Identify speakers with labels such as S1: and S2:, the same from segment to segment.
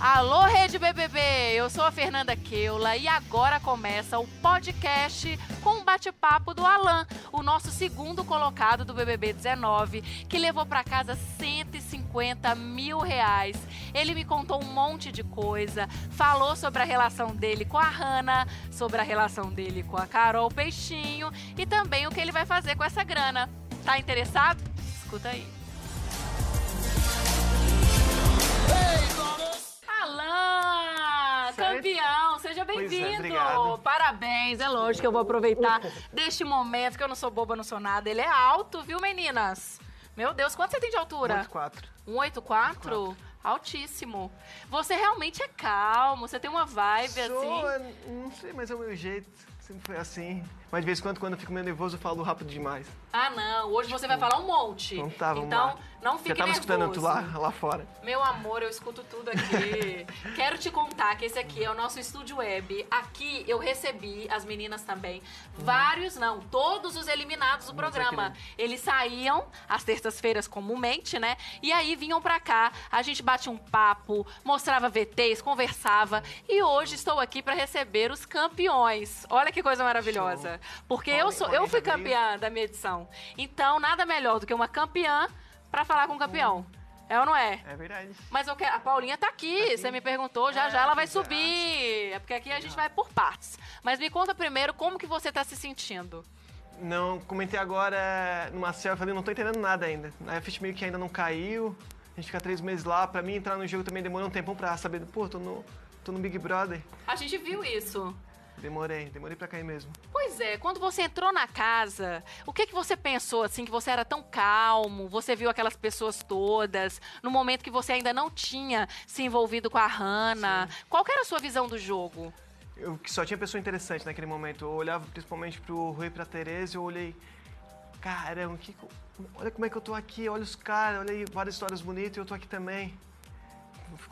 S1: Alô, Rede BBB! Eu sou a Fernanda Keula e agora começa o podcast com um bate-papo do Alan, o nosso segundo colocado do BBB 19, que levou para casa 150 mil reais. Ele me contou um monte de coisa, falou sobre a relação dele com a Hanna, sobre a relação dele com a Carol Peixinho e também o que ele vai fazer com essa grana. Tá interessado? Escuta aí. Alan, campeão, seja
S2: é,
S1: bem-vindo.
S2: obrigado.
S1: Parabéns, é lógico que eu vou aproveitar deste momento que eu não sou boba, não sou nada. Ele é alto, viu, meninas? Meu Deus, quanto você tem de altura?
S2: 4.
S1: 184? Altíssimo. Você realmente é calmo, você tem uma vibe
S2: Sou,
S1: assim.
S2: não sei, mas é o meu jeito. Sempre foi assim. Mas de vez em quando, quando eu fico meio nervoso, eu falo rápido demais.
S1: Ah, não, hoje você vai falar um monte.
S2: Então tá, vamos
S1: Então,
S2: lá.
S1: Não fique
S2: Já tava escutando
S1: nervoso.
S2: tu lá, lá fora.
S1: Meu amor, eu escuto tudo aqui. Quero te contar que esse aqui é o nosso estúdio web. Aqui eu recebi, as meninas também, vários, não, todos os eliminados do programa. Eles saíam às terças-feiras comumente, né? E aí vinham pra cá, a gente bate um papo, mostrava VTs, conversava. E hoje estou aqui pra receber os campeões. Olha que coisa maravilhosa. Porque eu sou, eu fui campeã da minha edição. Então, nada melhor do que uma campeã pra falar com um campeão. É ou não é?
S2: É verdade.
S1: Mas eu quero, a Paulinha tá aqui,
S2: Tá aqui.
S1: você me perguntou, já
S2: É,
S1: já ela vai subir. É porque aqui a gente vai por partes. Mas me conta primeiro como que você tá se sentindo.
S2: Não, comentei agora numa selfie, falei, não tô entendendo nada ainda. A ficha meio que ainda não caiu. A gente fica três meses lá. Pra mim entrar no jogo também demorou um tempão pra saber. Pô, tô no, tô no Big Brother.
S1: A gente viu isso.
S2: Demorei, demorei pra cair mesmo.
S1: Pois é, quando você entrou na casa, o que que você pensou assim que você era tão calmo? Você viu aquelas pessoas todas no momento que você ainda não tinha se envolvido com a Hannah? Qual que era a sua visão do jogo?
S2: Eu que só tinha pessoa interessante naquele momento. Eu olhava principalmente pro Rui e pra Tereza e eu olhei. Caramba, que, olha como é que eu tô aqui, olha os caras, olha aí várias histórias bonitas e eu tô aqui também.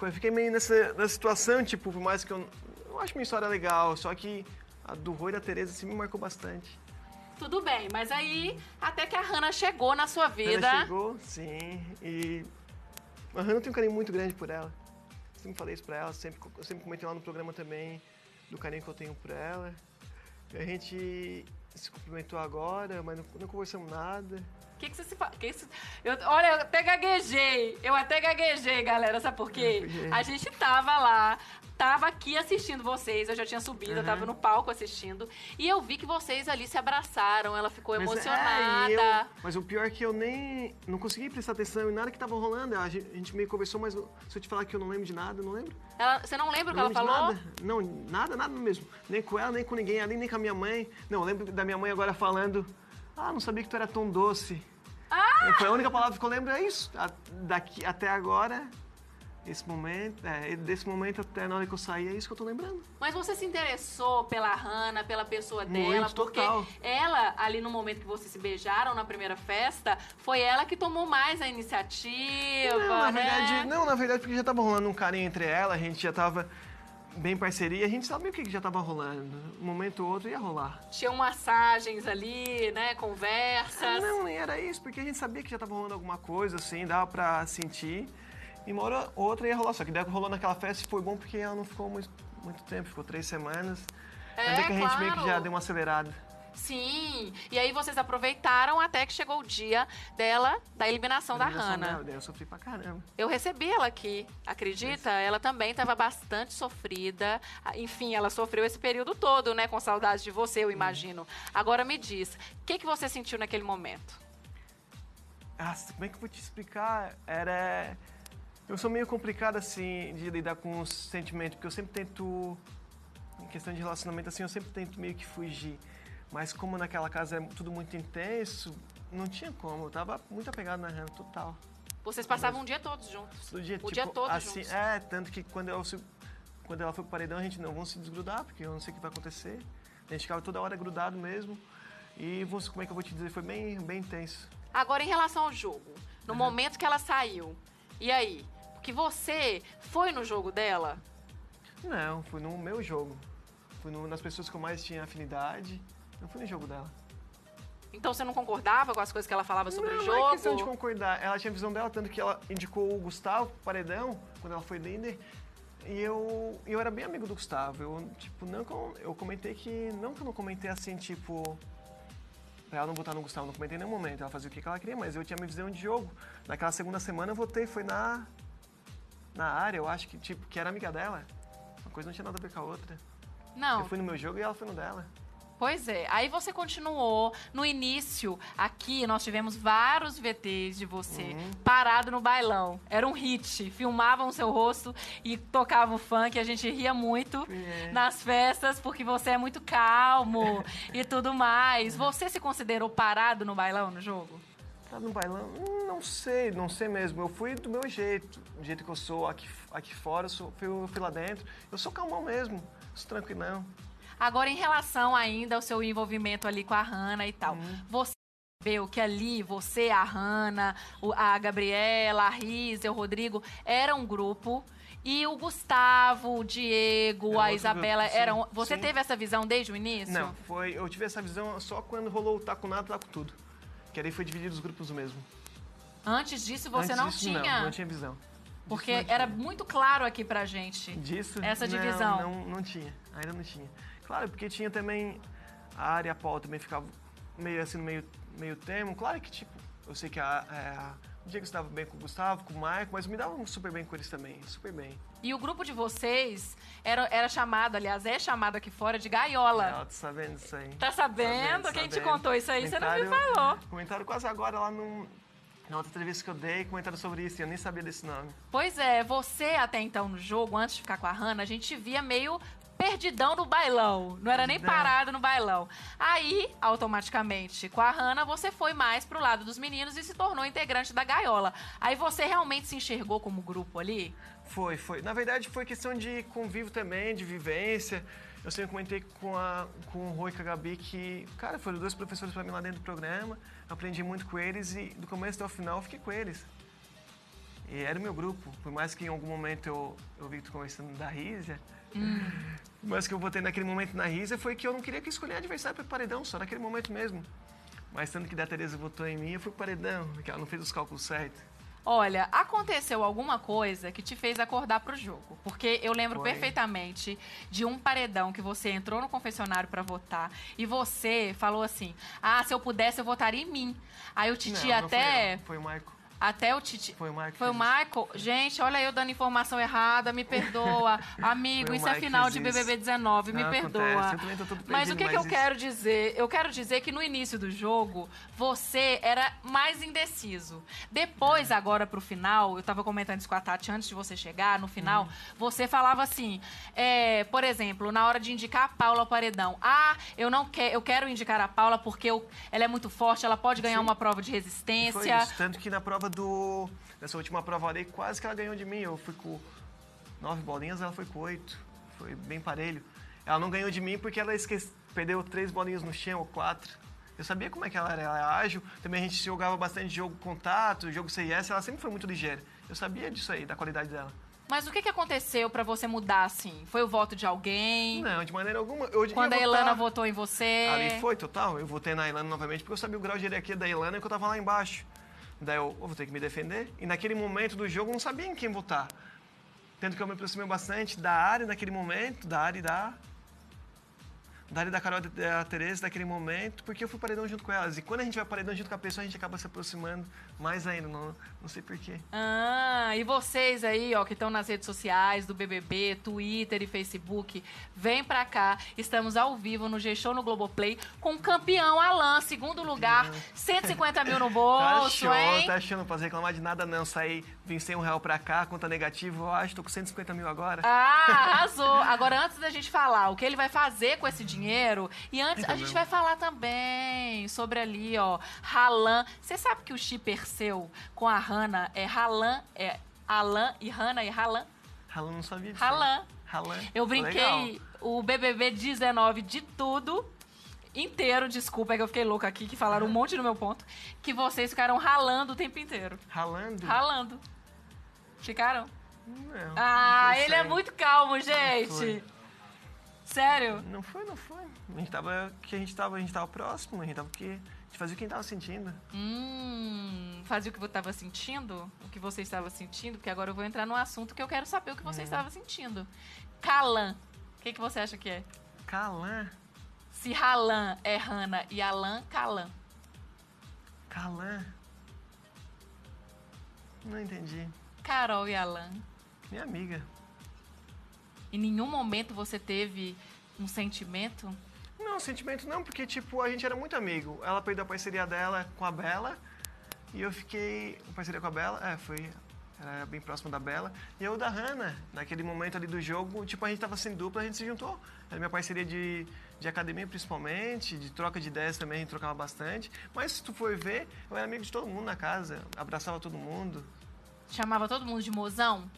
S2: Eu fiquei meio nessa, nessa situação, tipo, por mais que eu. Eu acho minha história legal, só que a do Rui e da Tereza assim, me marcou bastante.
S1: Tudo bem, mas aí até que a Hannah chegou na sua vida.
S2: Ela chegou, sim, e. A Hannah tem um carinho muito grande por ela. Sempre falei isso pra ela, sempre, eu sempre comentei lá no programa também do carinho que eu tenho por ela. A gente se cumprimentou agora, mas não, não conversamos nada.
S1: O que, que você se fala? Eu, olha, eu até gaguejei. Eu até gaguejei, galera. Sabe? Por quê? A gente tava lá, tava aqui assistindo vocês. Eu já tinha subido, eu tava no palco assistindo. E eu vi que vocês ali se abraçaram. Ela ficou
S2: Mas,
S1: emocionada.
S2: é, eu- mas o pior é que eu nem. Não consegui prestar atenção em nada que tava rolando. A gente, a gente meio conversou, mas se eu te falar que eu não lembro de nada, não lembro.
S1: Ela- você não lembra o que ela falou?
S2: Nada. Não, nada, nada mesmo. Nem com ela, nem com ninguém ali, nem com a minha mãe. Não, eu lembro da minha mãe agora falando: Ah, não sabia que tu era tão doce.
S1: Ah!
S2: Foi a única palavra que eu lembro, é isso. A- daqui até agora, esse momento, é, desse momento até na hora que eu saí, é isso que eu tô lembrando.
S1: Mas você se interessou pela Hannah, pela pessoa
S2: Muito,
S1: dela, porque
S2: total.
S1: ela, ali no momento que vocês se beijaram na primeira festa, foi ela que tomou mais a iniciativa,
S2: Não, na
S1: né?
S2: verdade, não, na verdade, porque já tava rolando um carinho entre ela, a gente já tava bem em parceria, a gente sabia o que já tava rolando. Um momento ou outro ia rolar.
S1: Tinham massagens ali, né? Conversas.
S2: Não, nem era isso, porque a gente sabia que já tava rolando alguma coisa, assim, dava pra sentir. E uma hora ou outra ia rolar, só que daí rolou naquela festa e foi bom porque ela não ficou muito, muito tempo, ficou três semanas.
S1: É,
S2: Ainda que a gente meio que
S1: claro.
S2: já deu uma acelerada.
S1: Sim. E aí vocês aproveitaram até que chegou o dia dela, da eliminação da Hannah.
S2: dela, Eu sofri pra caramba.
S1: Eu recebi ela aqui, acredita? Ela também estava bastante sofrida. Ah, Enfim, ela sofreu esse período todo, né? Com saudade de você, eu imagino. Agora me diz, o que, que você sentiu naquele momento?
S2: Ah, como é que eu vou te explicar? Era. Eu sou meio complicado assim de lidar com os sentimentos, porque eu sempre tento. Em questão de relacionamento, assim, eu sempre tento meio que fugir. Mas como naquela casa é tudo muito intenso, não tinha como. Eu tava muito apegado na Hannah, total.
S1: Vocês passavam o dia todos juntos.
S2: Todo dia,
S1: o
S2: tipo,
S1: dia todo
S2: assim,
S1: juntos.
S2: É, tanto que quando, eu, quando ela foi pro paredão, a gente não, vamos se desgrudar, porque eu não sei o que vai acontecer. A gente ficava toda hora grudado mesmo. E vamos- como é que eu vou te dizer? Foi bem, bem intenso.
S1: Agora, em relação ao jogo, no momento que ela saiu, e aí? Porque você foi no jogo dela?
S2: Não, fui no meu jogo. Fui no- nas pessoas que eu mais tinha afinidade. Não fui no jogo dela.
S1: Então você não concordava com as coisas que ela falava sobre
S2: não,
S1: o
S2: não é
S1: jogo?
S2: questão de concordar. Ela tinha a visão dela, tanto que ela indicou o Gustavo pro paredão, quando ela foi líder. e eu, eu era bem amigo do Gustavo. Eu, tipo, não, que eu- comentei que. Não que eu não comentei assim, tipo. Pra ela não votar no Gustavo, não comentei em nenhum momento. Ela fazia o que que ela queria, mas eu tinha minha visão de jogo. Naquela segunda semana eu votei, foi na. Na área, eu acho que, tipo, que era amiga dela. Uma coisa não tinha nada a ver com a outra.
S1: Não,
S2: Eu fui no meu jogo e ela foi no dela.
S1: Pois é. Aí você continuou. No início, aqui nós tivemos vários VTs de você
S2: Uhum.
S1: parado no bailão. Era um hit. Filmavam o seu rosto e tocavam funk. A gente ria muito
S2: É.
S1: nas festas porque você é muito calmo e tudo mais. Você se considerou parado no bailão no jogo?
S2: Tá no bailão? Não sei, não sei mesmo. Eu fui do meu jeito, do jeito que eu sou aqui, aqui fora, eu, sou, fui, eu fui lá dentro. Eu sou calmão mesmo, sou tranquilão.
S1: Agora, em relação ainda ao seu envolvimento ali com a Hanna e tal,
S2: Uhum.
S1: você percebeu que ali você, a Hanna, a Gabriela, a Risa, o Rodrigo, era um grupo. E o Gustavo, o Diego,
S2: Era
S1: a Isabela
S2: grupo,
S1: eram. Você
S2: sim.
S1: teve essa visão desde o início?
S2: Não, foi, eu tive essa visão só quando rolou o taco nada, taco tudo. Que aí foi dividido os grupos mesmo.
S1: Antes disso você
S2: Antes
S1: não
S2: disso,
S1: tinha.
S2: Não, não tinha visão. Disso
S1: Porque
S2: não tinha.
S1: era muito claro aqui pra gente.
S2: Disso?
S1: essa
S2: não,
S1: divisão.
S2: Não, não tinha, ainda não tinha. Claro, porque tinha também a área a Paul também ficava meio assim, no meio, meio termo. Claro que, tipo, eu sei que a, é, a, o Diego estava bem com o Gustavo, com o Marco, mas me dava super bem com eles também, super bem.
S1: E o grupo de vocês era, era chamado, aliás, é chamado aqui fora de gaiola.
S2: Ela tá sabendo isso aí.
S1: Tá sabendo?
S2: Sabendo,
S1: Quem te
S2: sabendo.
S1: contou isso aí? Você não me falou.
S2: Comentaram quase agora lá num, na outra entrevista que eu dei, comentaram sobre isso e eu nem sabia desse nome.
S1: Pois é, você até então no jogo, antes de ficar com a Hannah, a gente via meio perdidão no bailão. Não era nem parado no bailão. Aí, automaticamente, com a Hannah, você foi mais pro lado dos meninos e se tornou integrante da gaiola. Aí você realmente se enxergou como grupo ali?
S2: Foi, foi. Na verdade, foi questão de convívio também, de vivência. Eu sempre comentei com, a, com o Rui e com a Gabi que, cara, foram dois professores para mim lá dentro do programa. Aprendi muito com eles e do começo até o final eu fiquei com eles. E era o meu grupo. Por mais que em algum momento eu, eu vi tu conversando da Rízia, mais que eu votei naquele momento na Rízia, foi que eu não queria que escolher adversário para paredão, só naquele momento mesmo. Mas tanto que da Tereza votou em mim, eu fui pro paredão, porque ela não fez os cálculos certos.
S1: Olha, aconteceu alguma coisa que te fez acordar pro jogo. Porque eu lembro
S2: Foi.
S1: perfeitamente de um paredão que você entrou no confessionário pra votar e você falou assim: Ah, se eu pudesse, eu votaria em mim. Aí o Titi
S2: não, não
S1: até.
S2: eu, foi o Marco.
S1: Até o Titi.
S2: Foi o Marco. que
S1: Foi o
S2: isso.
S1: Michael. Gente, olha eu dando informação errada, me perdoa. Amigo, isso é final de
S2: isso.
S1: BBB 19, me
S2: Não,
S1: perdoa.
S2: acontece, todo
S1: Mas o
S2: perdido,
S1: que, que eu
S2: mas
S1: quero dizer? Eu quero dizer que no início do jogo, você era mais indeciso. Depois, agora pro final, eu tava comentando isso com a Tati antes de você chegar, no final,
S2: Uhum.
S1: você falava assim, é, por exemplo, na hora de indicar a Paula ao paredão. Ah, eu não quero, eu quero indicar a Paula porque eu- ela é muito forte, ela pode ganhar
S2: Sim.
S1: uma prova de
S2: E foi
S1: resistência.
S2: isso. Tanto que na prova do. Nessa última prova ali, quase que ela ganhou de mim. Eu fui com nove bolinhas, ela foi com oito. Foi bem parelho. Ela não ganhou de mim porque ela esquece... perdeu três bolinhas no chão, ou quatro. Eu sabia como é que ela era, ela é ágil. Também a gente jogava bastante jogo contato, jogo CIS. Ela sempre foi muito ligeira. Eu sabia disso aí, da qualidade dela.
S1: Mas o que, que aconteceu pra você mudar assim? Foi o voto de alguém?
S2: Não, de maneira alguma. Eu
S1: Quando a Elana votou em você?
S2: Ali foi, total. Eu votei na Ilana novamente porque eu sabia o grau de hierarquia da Ilana e que eu tava lá embaixo. Daí eu, vou ter que me defender. E naquele momento do jogo eu não sabia em quem votar. Tanto que eu me aproximei bastante da área naquele momento, da área e da. Da área da Carol e da Tereza naquele momento, porque eu fui paredão junto com elas. E quando a gente vai paredão junto com a pessoa, a gente acaba se aproximando mais ainda. Não, não sei porquê.
S1: Ah, e vocês aí, ó, que estão nas redes sociais do BBB, Twitter e Facebook, vem pra cá. Estamos ao vivo no G-Show no Globoplay com o campeão Alan, segundo lugar, 150 mil no
S2: Tá
S1: bolso,
S2: show,
S1: hein?
S2: tá achando, não posso reclamar de nada não. Saí, vim 100 um real pra cá, conta negativa, eu acho, tô com 150 mil agora.
S1: Ah, arrasou. Agora, antes da gente falar o que ele vai fazer com esse dinheiro, e antes a gente vai falar também sobre ali, ó, Ralan. Você sabe que o shipper seu com a Hannah é Ralan, é Alan e Hannah e Ralan?
S2: Ralan não sabia disso.
S1: Ralan. Eu
S2: Legal.
S1: brinquei o BBB 19 de tudo inteiro, desculpa, é que eu fiquei louca aqui, que falaram um monte no meu ponto, que vocês ficaram ralando o tempo inteiro.
S2: Ralando?
S1: Ralando. Ficaram?
S2: Não.
S1: Ah,
S2: não
S1: ele é muito calmo, gente. Sério?
S2: Não foi, não foi. A gente tava. Que a gente tava, a gente tava próximo, a gente tava que. A gente fazer o que a gente tava sentindo.
S1: Hum, fazia o que você estava sentindo? O que você estava sentindo? Porque agora eu vou entrar no assunto que eu quero saber o que você estava sentindo. Calan. O que, que você acha que é?
S2: Calan.
S1: Se Ralan é Rana e Alan, Calan.
S2: Calan. Não entendi.
S1: Carol e Alan.
S2: Minha amiga.
S1: Em nenhum momento você teve um sentimento?
S2: Não, sentimento não, porque, tipo, a gente era muito amigo. Ela perdeu a parceria dela com a Bela e eu fiquei. Parceria com a Bela? É, foi. Era bem próximo da Bela. E eu da Hannah, naquele momento ali do jogo, tipo, a gente tava sem dupla, a gente se juntou. Era minha parceria de, de academia, principalmente, de troca de ideias também, a gente trocava bastante. Mas se tu for ver, eu era amigo de todo mundo na casa, abraçava todo mundo.
S1: Chamava todo mundo de mozão?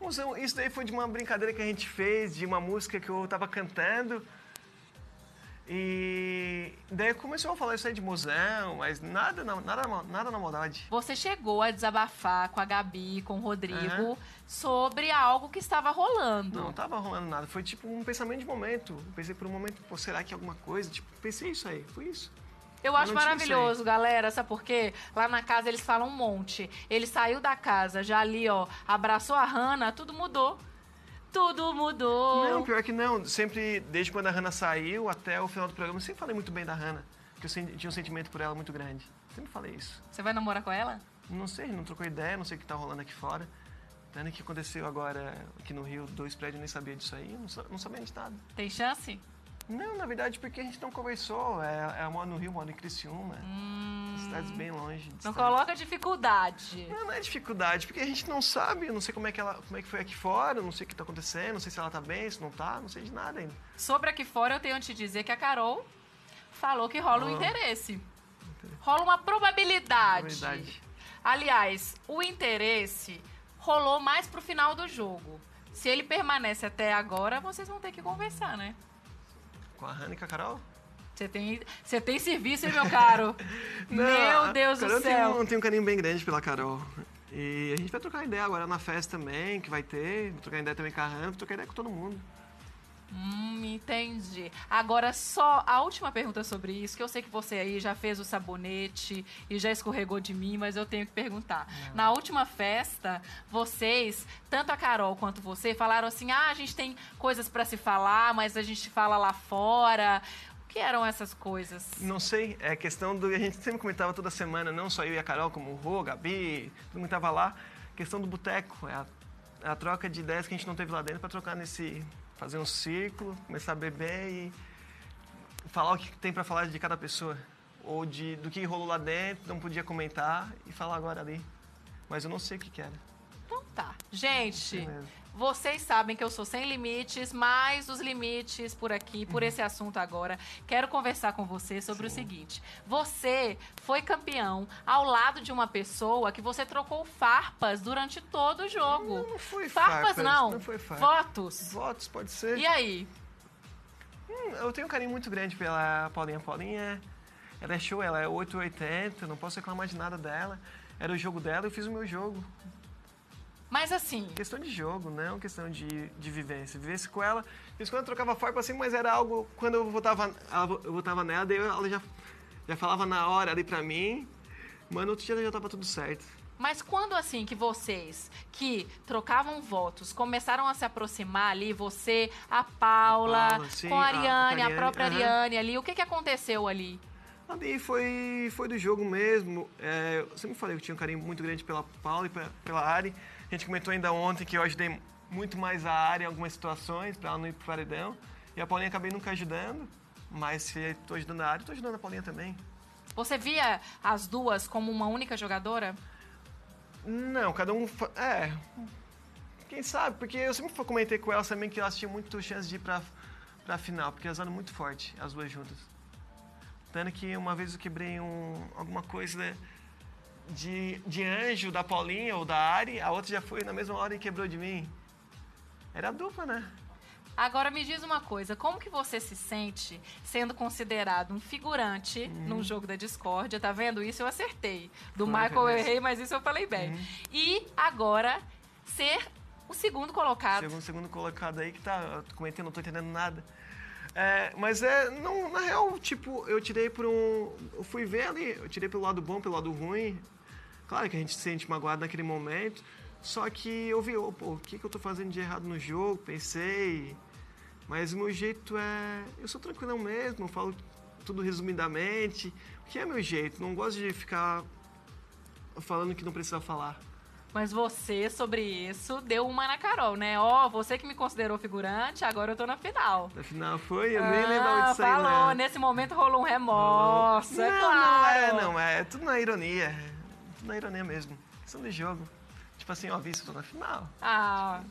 S2: Mozão, isso daí foi de uma brincadeira que a gente fez, de uma música que eu tava cantando. E daí começou a falar isso aí de mozão, mas nada, na- nada, nada na maldade.
S1: Você chegou a desabafar com a Gabi, com o Rodrigo,
S2: Aham.
S1: sobre algo que estava rolando.
S2: Não tava rolando nada, foi tipo um pensamento de momento. Eu pensei por um momento, pô, será que é alguma coisa? Tipo, pensei isso aí, foi isso.
S1: Eu acho maravilhoso, galera, sabe por quê? Lá na casa eles falam um monte. Ele saiu da casa, já ali, ó, abraçou a Hannah, tudo mudou. Tudo mudou.
S2: Não, pior que não. Sempre, desde quando a Hannah saiu até o final do programa, eu sempre falei muito bem da Hannah. Porque eu tinha um sentimento por ela muito grande. Sempre falei isso.
S1: Você vai namorar com ela?
S2: Não sei, não trocou ideia, não sei o que tá rolando aqui fora. Tanto que aconteceu agora aqui no Rio, dois prédios, eu nem sabia disso aí, não, não sabia de nada.
S1: Tem chance?
S2: Não, na verdade, porque a gente não conversou. É, é moro no Rio, moro em Criciúma.
S1: Hum,
S2: Cidades bem longe.
S1: não coloca dificuldade.
S2: Não, não é dificuldade, porque a gente não sabe, não sei como é que ela, como é que foi aqui fora, não sei o que tá acontecendo, não sei se ela tá bem, se não tá, não sei de nada ainda.
S1: Sobre aqui fora, eu tenho a te dizer que a Carol falou que rola um
S2: Ah.
S1: interesse. Rola uma probabilidade.
S2: Verdade.
S1: Aliás, o interesse rolou mais pro final do jogo. Se ele permanece até agora, vocês vão ter que conversar, né?
S2: Com a Hannah e com a Carol?
S1: Você tem, você tem serviço, hein, meu caro? meu
S2: a
S1: Deus do céu.
S2: Um, tem um carinho bem grande pela Carol. E a gente vai trocar ideia agora na festa também, que vai ter. Vou trocar ideia também com a Hannah, vou trocar ideia com todo mundo.
S1: Hum, entendi. Agora, só a última pergunta sobre isso, que eu sei que você aí já fez o sabonete e já escorregou de mim, mas eu tenho que perguntar. Na última festa, vocês, tanto a Carol quanto você, falaram assim: ah, a gente tem coisas pra se falar, mas a gente fala lá fora. O que eram essas coisas?
S2: Não sei, é questão do. A gente sempre comentava toda semana, não só eu e a Carol, como o Rô, Gabi, todo mundo tava lá. Questão do boteco, é a, é a troca de ideias que a gente não teve lá dentro pra trocar nesse. Fazer um círculo, começar a beber e falar o que tem pra falar de cada pessoa. Ou de, do que rolou lá dentro, não podia comentar e falar agora ali. Mas eu não sei o que que era.
S1: Tá. Gente,
S2: Beleza.
S1: vocês sabem que eu sou sem limites, mas os limites por aqui, por esse assunto agora, quero conversar com você sobre o seguinte. Você foi campeão ao lado de uma pessoa que você trocou farpas durante todo o jogo.
S2: Não, não foi
S1: farpas,
S2: farpas,
S1: não.
S2: não foi farpas.
S1: Votos.
S2: Votos, pode ser.
S1: E aí?
S2: Hum, eu tenho um carinho muito grande pela Paulinha. Paulinha, ela é show, ela é 880, não posso reclamar de nada dela. Era o jogo dela, eu fiz o meu jogo.
S1: Mas assim,
S2: Questão de jogo, não questão de, de vivência. Vivência com ela, fiz quando eu trocava farpa assim, mas era algo, quando eu votava, ela- eu votava nela, daí ela já, já falava na hora ali pra mim, mas no outro dia já tava tudo certo.
S1: Mas quando assim que vocês que trocavam votos começaram a se aproximar ali, você, a Paula,
S2: Paula, sim,
S1: com a
S2: a- a
S1: Ariane, a,
S2: Ariane,
S1: própria
S2: aham.
S1: Ariane ali, o que, que aconteceu ali?
S2: Ali foi, foi do jogo mesmo. É, eu sempre falei que eu tinha um carinho muito grande pela Paula e pe- pela Ari. A gente comentou ainda ontem que eu ajudei muito mais a Ari em algumas situações, pra ela não ir pro paredão. E a Paulinha acabei nunca ajudando, mas se estou ajudando a Ari, estou ajudando a Paulinha também.
S1: Você via as duas como uma única jogadora?
S2: Não, cada um. É. Quem sabe? Porque eu sempre comentei com elas também que elas tinham muito chance de ir pra, pra final, porque elas eram muito fortes, as duas juntas. Tanto que uma vez eu quebrei um, alguma coisa de, de anjo da Paulinha ou da Ari, a outra já foi na mesma hora e quebrou de mim. Era dupla, né?
S1: Agora me diz uma coisa, como que você se sente sendo considerado um figurante num jogo da discórdia? Tá vendo? Isso eu acertei. Do Michael eu errei, mas isso eu falei bem. E agora ser o segundo colocado.
S2: Um segundo colocado aí que tá. Eu comentei, não tô entendendo nada. É, mas é, não, na real, tipo, eu tirei por um. Eu fui ver ali, eu tirei pelo lado bom, pelo lado ruim. Claro que a gente se sente magoado naquele momento. Só que eu vi, oh, pô, o que, que eu tô fazendo de errado no jogo? Pensei. Mas o meu jeito é. Eu sou tranquilão mesmo, eu falo tudo resumidamente. O que é meu jeito? Não gosto de ficar falando que não precisa falar.
S1: Mas você, sobre isso, deu uma na Carol, né? Ó, oh, você que me considerou figurante, agora eu tô na final.
S2: Na final foi? Eu ah, nem lembrava disso
S1: falou.
S2: aí,
S1: né? Nesse momento rolou um remorso, é
S2: não,
S1: claro.
S2: Não, é, não, é tudo na ironia. É na ironia mesmo. Questão de jogo. Tipo assim, ó, visto, tô na final.
S1: Ah,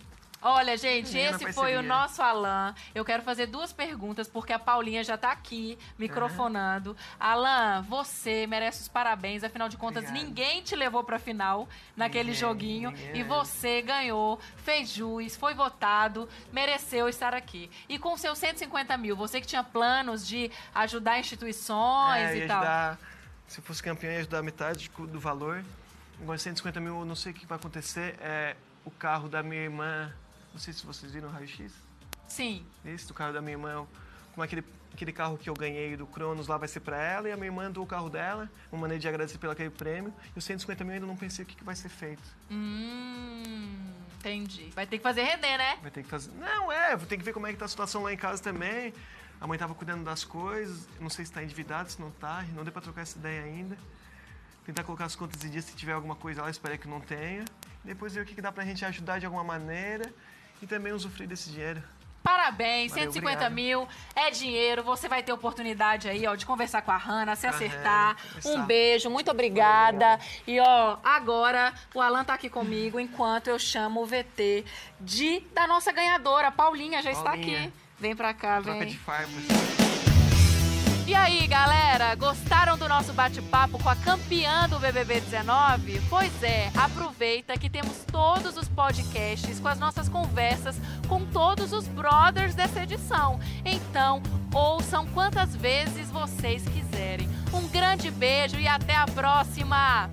S1: Olha, gente, esse foi o nosso Alan. Eu quero fazer duas perguntas, porque a Paulinha já está aqui, microfonando. Uhum. Alan, você merece os parabéns. Afinal de contas, Obrigado. ninguém te levou para a final naquele ninguém, joguinho. Ninguém. E você ganhou, fez jus, foi votado, mereceu estar aqui. E com seus 150 mil, você que tinha planos de ajudar instituições
S2: é,
S1: e tal.
S2: Ajudar, se eu fosse campeão, ia ajudar metade do valor. Agora, 150 mil, não sei o que vai acontecer. É o carro da minha irmã não sei se vocês viram o raio-x.
S1: Sim.
S2: Isso, do carro da minha irmã. Como aquele, aquele carro que eu ganhei do Cronos lá vai ser para ela e a minha irmã doou o carro dela. Uma maneira de agradecer pelo aquele prêmio. E os 150 mil ainda não pensei o que, que vai ser feito.
S1: Hum, entendi. Vai ter que fazer render, né?
S2: Vai ter que fazer. Não, é, vou ter que ver como é que tá a situação lá em casa também. A mãe tava cuidando das coisas. Não sei se está endividado, se não tá. Não deu para trocar essa ideia ainda. Tentar colocar as contas em dia se tiver alguma coisa lá, espero que não tenha. Depois ver o que, dá pra gente ajudar de alguma maneira e também usufruir desse dinheiro.
S1: Parabéns, Valeu, 150 obrigado. mil é dinheiro. Você vai ter oportunidade aí, ó, de conversar com a Hanna, se acertar. um beijo, muito obrigada. E ó, agora o Alan tá aqui comigo enquanto eu chamo o VT de da nossa ganhadora, Paulinha, já Paulinha. está aqui. Vem pra cá, Troca vem. De farpas. E aí, galera, gostaram do nosso bate-papo com a campeã do BBB 19? Pois é, aproveita que temos todos os podcasts com as nossas conversas com todos os brothers dessa edição. Então, ouçam quantas vezes vocês quiserem. Um grande beijo e até a próxima!